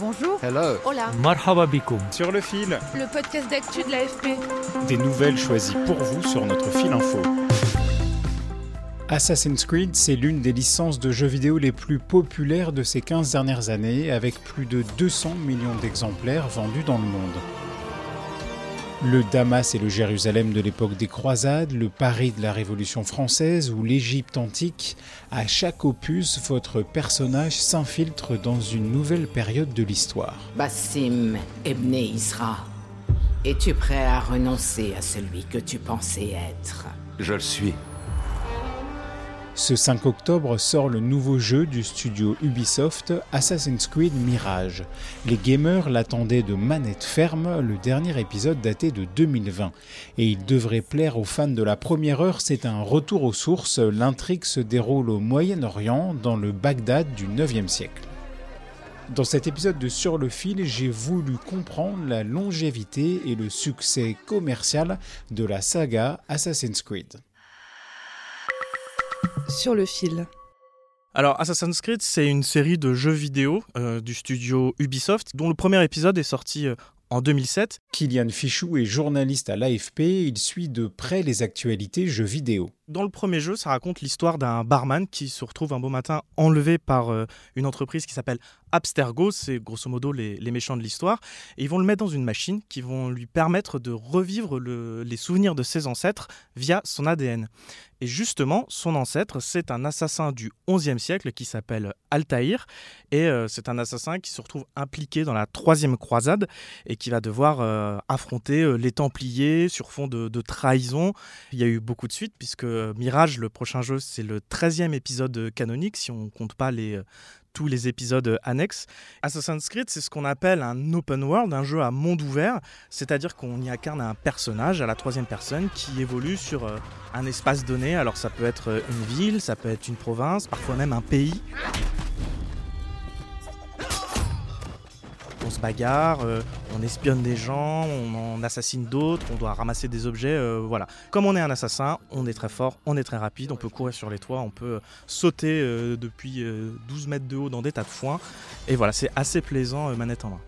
Bonjour. Hello. Hola. Marhaba bikoum. Sur le fil. Le podcast d'actu de l'AFP. Des nouvelles choisies pour vous sur notre fil info. Assassin's Creed, c'est l'une des licences de jeux vidéo les plus populaires de ces 15 dernières années, avec plus de 200 millions d'exemplaires vendus dans le monde. Le Damas et le Jérusalem de l'époque des croisades, le Paris de la Révolution française ou l'Égypte antique, à chaque opus, votre personnage s'infiltre dans une nouvelle période de l'histoire. Bassim Ebne Isra, es-tu prêt à renoncer à celui que tu pensais être? Je le suis. Ce 5 octobre sort le nouveau jeu du studio Ubisoft, Assassin's Creed Mirage. Les gamers l'attendaient de manette ferme, le dernier épisode daté de 2020. Et il devrait plaire aux fans de la première heure, c'est un retour aux sources, l'intrigue se déroule au Moyen-Orient, dans le Bagdad du 9e siècle. Dans cet épisode de Sur le fil, j'ai voulu comprendre la longévité et le succès commercial de la saga Assassin's Creed sur le fil. Alors Assassin's Creed, c'est une série de jeux vidéo euh, du studio Ubisoft, dont le premier épisode est sorti euh, en 2007. Kylian Fichou est journaliste à l'AFP, il suit de près les actualités jeux vidéo. Dans le premier jeu, ça raconte l'histoire d'un barman qui se retrouve un beau matin enlevé par euh, une entreprise qui s'appelle Abstergo, c'est grosso modo les, méchants de l'histoire, et ils vont le mettre dans une machine qui vont lui permettre de revivre les souvenirs de ses ancêtres via son ADN. Et justement, son ancêtre, c'est un assassin du XIe siècle qui s'appelle Altaïr, et euh, c'est un assassin qui se retrouve impliqué dans la troisième croisade et qui va devoir euh, affronter les Templiers sur fond de, de trahison. Il y a eu beaucoup de suites puisque Mirage, le prochain jeu, c'est le 13e épisode canonique, si on ne compte pas euh, tous les épisodes annexes. Assassin's Creed, c'est ce qu'on appelle un open world, un jeu à monde ouvert, c'est-à-dire qu'on y incarne un personnage à la troisième personne qui évolue sur euh, un espace donné. Alors ça peut être euh, une ville, ça peut être une province, parfois même un pays. Bagarre, euh, on espionne des gens, on assassine d'autres, on doit ramasser des objets, euh, voilà. Comme on est un assassin, on est très fort, on est très rapide, on peut courir sur les toits, on peut sauter euh, depuis 12 mètres de haut dans des tas de foin, et voilà, c'est assez plaisant manette en main.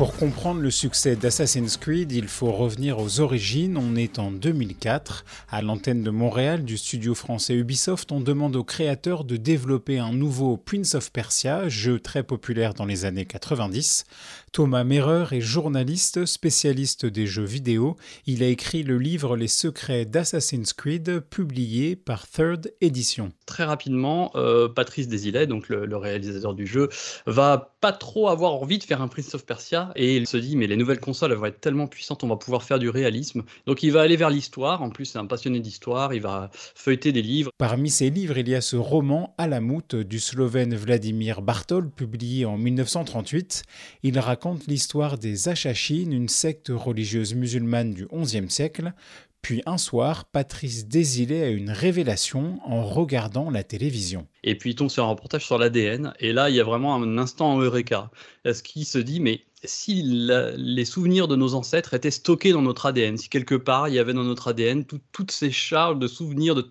Pour comprendre le succès d'Assassin's Creed, il faut revenir aux origines. On est en 2004. À l'antenne de Montréal du studio français Ubisoft, on demande aux créateurs de développer un nouveau Prince of Persia, jeu très populaire dans les années 90. Thomas Merer est journaliste, spécialiste des jeux vidéo. Il a écrit le livre Les secrets d'Assassin's Creed, publié par Third Edition. Très rapidement, euh, Patrice Desilets, donc le, le, réalisateur du jeu, va pas trop avoir envie de faire un Prince of Persia et il se dit mais les nouvelles consoles vont être tellement puissantes, on va pouvoir faire du réalisme. Donc il va aller vers l'histoire. En plus, c'est un passionné d'histoire. Il va feuilleter des livres. Parmi ses livres, il y a ce roman Alamut du Slovène Vladimir Bartol, publié en 1938. Il raconte raconte l'histoire des Achachines, une secte religieuse musulmane du XIe siècle. Puis un soir, Patrice Désilé a une révélation en regardant la télévision. Et puis il tombe sur un reportage sur l'ADN, et là il y a vraiment un instant en eureka. Ce qui se dit, mais si les souvenirs de nos ancêtres étaient stockés dans notre ADN, si quelque part il y avait dans notre ADN toutes ces charges de souvenirs de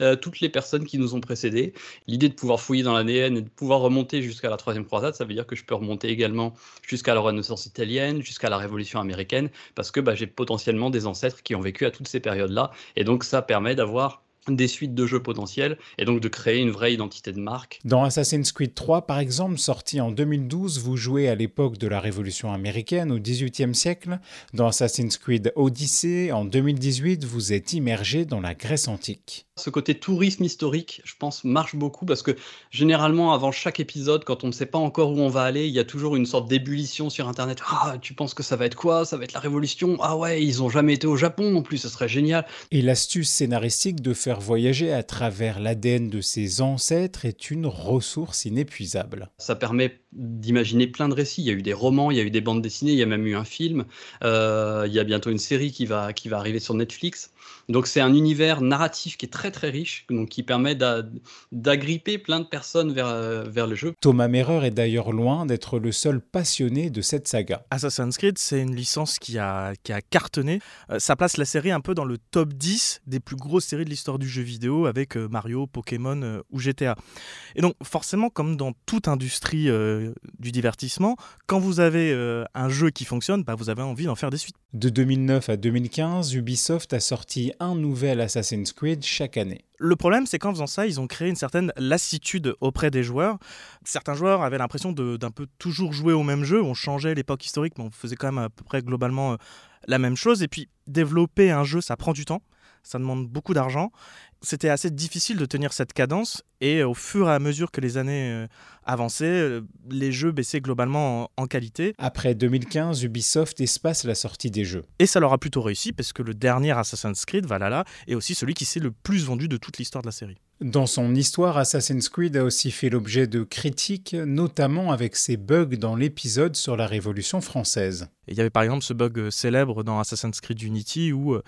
euh, toutes les personnes qui nous ont précédés, l'idée de pouvoir fouiller dans l'ADN et de pouvoir remonter jusqu'à la troisième croisade, ça veut dire que je peux remonter également jusqu'à la Renaissance italienne, jusqu'à la Révolution américaine, parce que bah, j'ai potentiellement des ancêtres qui ont vécu à toutes ces périodes-là, et donc ça permet d'avoir des suites de jeux potentiels et donc de créer une vraie identité de marque. Dans Assassin's Creed 3 par exemple, sorti en 2012, vous jouez à l'époque de la Révolution américaine au XVIIIe siècle. Dans Assassin's Creed Odyssey en 2018, vous êtes immergé dans la Grèce antique. Ce côté tourisme historique, je pense, marche beaucoup parce que généralement, avant chaque épisode, quand on ne sait pas encore où on va aller, il y a toujours une sorte d'ébullition sur Internet. Ah, tu penses que ça va être quoi? Ça va être la révolution? Ah ouais, ils ont jamais été au Japon non plus, ce serait génial. Et l'astuce scénaristique de faire voyager à travers l'ADN de ses ancêtres est une ressource inépuisable. Ça permet d'imaginer plein de récits. Il y a eu des romans, il y a eu des bandes dessinées, il y a même eu un film. Euh, il y a bientôt une série qui va, qui va arriver sur Netflix. Donc c'est un univers narratif qui est très très très riche, donc qui permet d'agripper plein de personnes vers, euh, vers le jeu. Thomas Merrer est d'ailleurs loin d'être le seul passionné de cette saga. Assassin's Creed, c'est une licence qui a, qui a cartonné. Euh, ça place la série un peu dans le top 10 des plus grosses séries de l'histoire du jeu vidéo avec euh, Mario, Pokémon ou GTA. Et donc forcément, comme dans toute industrie du divertissement, quand vous avez un jeu qui fonctionne, bah, vous avez envie d'en faire des suites. De 2009 à 2015, Ubisoft a sorti un nouvel Assassin's Creed chaque Le problème, c'est qu'en faisant ça, ils ont créé une certaine lassitude auprès des joueurs. Certains joueurs avaient l'impression d'un peu toujours jouer au même jeu. On changeait l'époque historique, mais on faisait quand même à peu près globalement euh, la même chose. Et puis, développer un jeu, ça prend du temps ça demande beaucoup d'argent. C'était assez difficile de tenir cette cadence et au fur et à mesure que les années euh, avançaient, euh, les jeux baissaient globalement en, qualité. Après 2015, Ubisoft espace la sortie des jeux. Et ça leur a plutôt réussi parce que le dernier Assassin's Creed, Valhalla, est aussi celui qui s'est le plus vendu de toute l'histoire de la série. Dans son histoire, Assassin's Creed a aussi fait l'objet de critiques, notamment avec ses bugs dans l'épisode sur la Révolution française. il y avait par exemple ce bug célèbre dans Assassin's Creed Unity où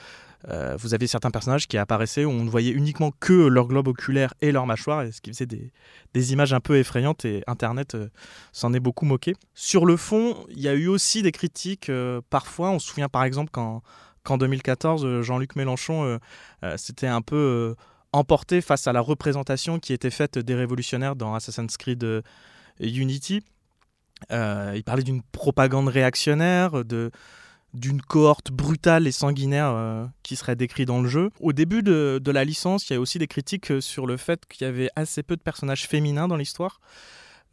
euh, vous avez certains personnages qui apparaissaient où on ne voyait uniquement que leur globe oculaire et leur mâchoire, et ce qui faisait des, images un peu effrayantes, et Internet euh, s'en est beaucoup moqué. Sur le fond, il y a eu aussi des critiques, euh, parfois, on se souvient par exemple qu'en 2014, Jean-Luc Mélenchon s'était un peu emporté face à la représentation qui était faite des révolutionnaires dans Assassin's Creed Unity. il parlait d'une propagande réactionnaire, de d'une cohorte brutale et sanguinaire euh, qui serait décrit dans le jeu. Au début de, la licence, il y a aussi des critiques euh, sur le fait qu'il y avait assez peu de personnages féminins dans l'histoire.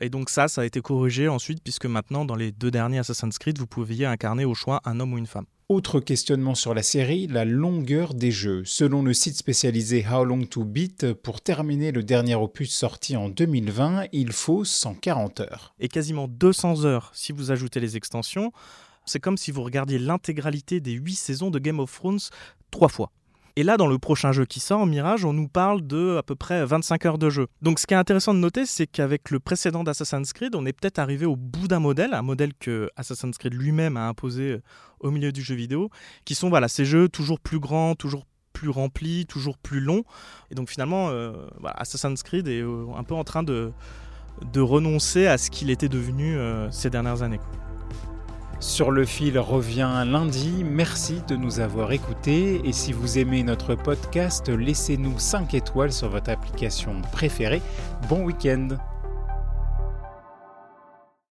Et donc ça, ça a été corrigé ensuite, puisque maintenant, dans les deux derniers Assassin's Creed, vous pouviez incarner au choix un homme ou une femme. Autre questionnement sur la série, la longueur des jeux. Selon le site spécialisé How Long to Beat, pour terminer le dernier opus sorti en 2020, il faut 140 heures. Et quasiment 200 heures si vous ajoutez les extensions. C'est comme si vous regardiez l'intégralité des 8 saisons de Game of Thrones trois fois. Et là, dans le prochain jeu qui sort, Mirage, on nous parle de à peu près 25 heures de jeu. Donc ce qui est intéressant de noter, c'est qu'avec le précédent d'Assassin's Creed, on est peut-être arrivé au bout d'un modèle, un modèle que Assassin's Creed lui-même a imposé euh, au milieu du jeu vidéo, qui sont voilà, ces jeux toujours plus grands, toujours plus remplis, toujours plus longs. Et donc finalement, euh, Assassin's Creed est euh, un peu en train de, de renoncer à ce qu'il était devenu ces dernières années. Sur le fil revient lundi. Merci de nous avoir écoutés et si vous aimez notre podcast, laissez-nous 5 étoiles sur votre application préférée. Bon week-end